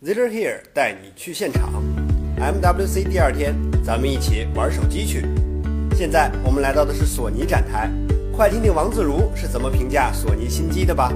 Ziller here 带你去现场。MWC 第二天，咱们一起玩手机去。现在我们来到的是索尼展台，快听听王自如是怎么评价索尼新机的吧。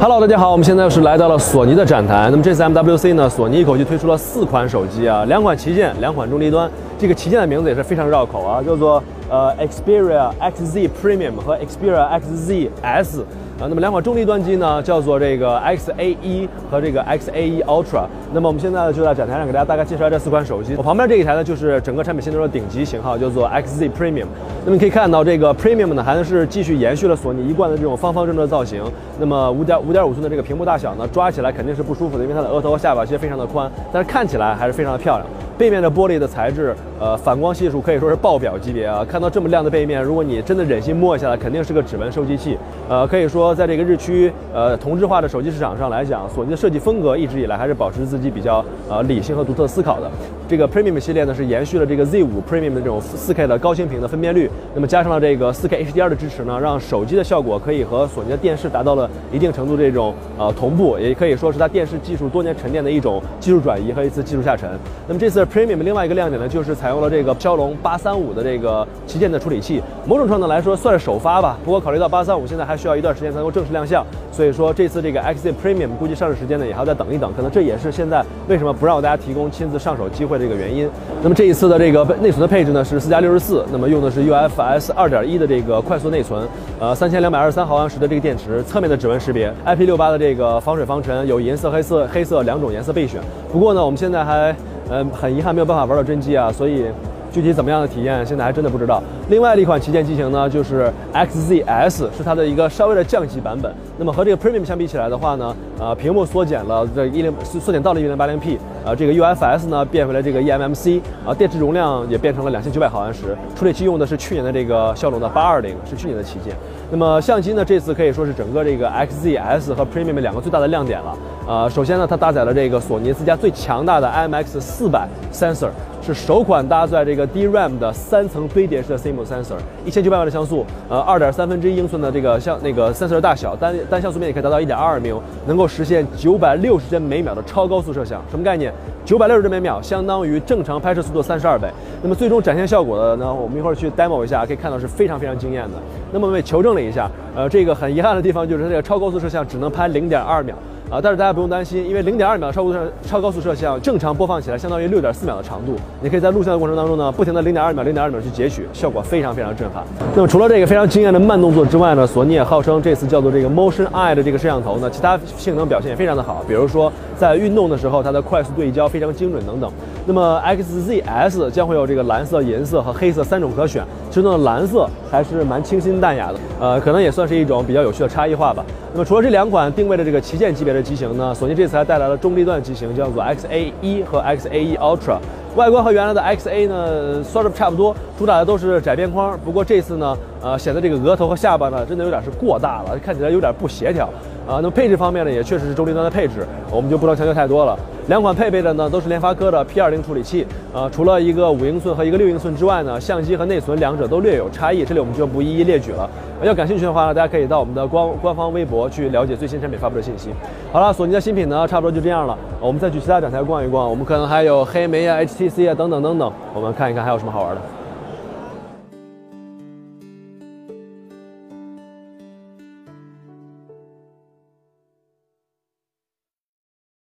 Hello，大家好，我们现在是来到了索尼的展台。那么这次 MWC 呢，索尼一口气推出了四款手机啊，两款旗舰，两款中低端。这个旗舰的名字也是非常绕口啊，叫做呃 Xperia XZ Premium 和 Xperia XZS。啊，那么两款中低端机呢，叫做这个 XA1 和这个 XA1 Ultra。那么我们现在就在展台上给大家大概介绍这四款手机。我旁边这一台呢，就是整个产品线中的顶级型号，叫做 XZ Premium。那么可以看到，这个 Premium 呢，还是继续延续了索尼一贯的这种方方正正的造型。那么五点五点五寸的这个屏幕大小呢，抓起来肯定是不舒服的，因为它的额头和下巴其实非常的宽，但是看起来还是非常的漂亮。背面的玻璃的材质，呃，反光系数可以说是爆表级别啊！看到这么亮的背面，如果你真的忍心摸一下，肯定是个指纹收集器。呃，可以说在这个日趋呃同质化的手机市场上来讲，索尼的设计风格一直以来还是保持自己比较呃理性和独特思考的。这个 Premium 系列呢是延续了这个 Z5 Premium 的这种 4K 的高清屏的分辨率，那么加上了这个 4K HDR 的支持呢，让手机的效果可以和索尼的电视达到了一定程度这种呃同步，也可以说是它电视技术多年沉淀的一种技术转移和一次技术下沉。那么这次 Premium 另外一个亮点呢，就是采采用了这个骁龙835的这个旗舰的处理器，某种程度来说算是首发吧。不过考虑到835现在还需要一段时间才能够正式亮相，所以说这次这个 XZ Premium 估计上市时间呢也还要再等一等，可能这也是现在为什么不让大家提供亲自上手机会。的一个原因，那么这一次的这个内存的配置呢是四加六十四，那么用的是 UFS 二点一的这个快速内存，呃，三千两百二十三毫安时的这个电池，侧面的指纹识别，IP 六八的这个防水防尘，有银色、黑色、黑色两种颜色备选。不过呢，我们现在还，嗯，很遗憾没有办法玩到真机啊，所以。具体怎么样的体验，现在还真的不知道。另外的一款旗舰机型呢，就是 XZS，是它的一个稍微的降级版本。那么和这个 Premium 相比起来的话呢，呃，屏幕缩减了这一零缩减到了一零八零 P，呃，这个 UFS 呢变回了这个 eMMC，啊，电池容量也变成了两千九百毫安时，处理器用的是去年的这个骁龙的八二零，是去年的旗舰。那么相机呢，这次可以说是整个这个 XZS 和 Premium 两个最大的亮点了。呃，首先呢，它搭载了这个索尼自家最强大的 IMX 四百 sensor。是首款搭载这个 DRAM 的三层堆叠式的 CMOS sensor，一千九百万的像素，呃，二点三分之一英寸的这个像那个 sensor 大小，单单像素面积可以达到一点二二缪，能够实现九百六十帧每秒的超高速摄像。什么概念？九百六十帧每秒相当于正常拍摄速度三十二倍。那么最终展现效果的呢？我们一会儿去 demo 一下，可以看到是非常非常惊艳的。那么我们也求证了一下，呃，这个很遗憾的地方就是这个超高速摄像只能拍零点二秒。啊，但是大家不用担心，因为零点二秒超高摄超高速摄像正常播放起来相当于六点四秒的长度。你可以在录像的过程当中呢，不停的零点二秒、零点二秒去截取，效果非常非常震撼。那么除了这个非常惊艳的慢动作之外呢，索尼也号称这次叫做这个 Motion Eye 的这个摄像头呢，其他性能表现也非常的好，比如说在运动的时候它的快速对焦非常精准等等。那么 XZS 将会有这个蓝色、银色和黑色三种可选，其中的蓝色还是蛮清新淡雅的，呃，可能也算是一种比较有趣的差异化吧。那么除了这两款定位的这个旗舰级别的机型呢，索尼这次还带来了中低端机型，叫做 XA 一和 XA 一 Ultra。外观和原来的 XA 呢，算是差不多，主打的都是窄边框。不过这次呢，呃，显得这个额头和下巴呢，真的有点是过大了，看起来有点不协调。啊，那么配置方面呢，也确实是中低端的配置，我们就不能强求太多了。两款配备的呢，都是联发科的 P20 处理器。呃，除了一个五英寸和一个六英寸之外呢，相机和内存两者都略有差异，这里我们就不一一列举了。要感兴趣的话呢，大家可以到我们的官官方微博去了解最新产品发布的信息。好了，索尼的新品呢，差不多就这样了。我们再去其他展台逛一逛，我们可能还有黑莓啊、HTC 啊等等等等，我们看一看还有什么好玩的。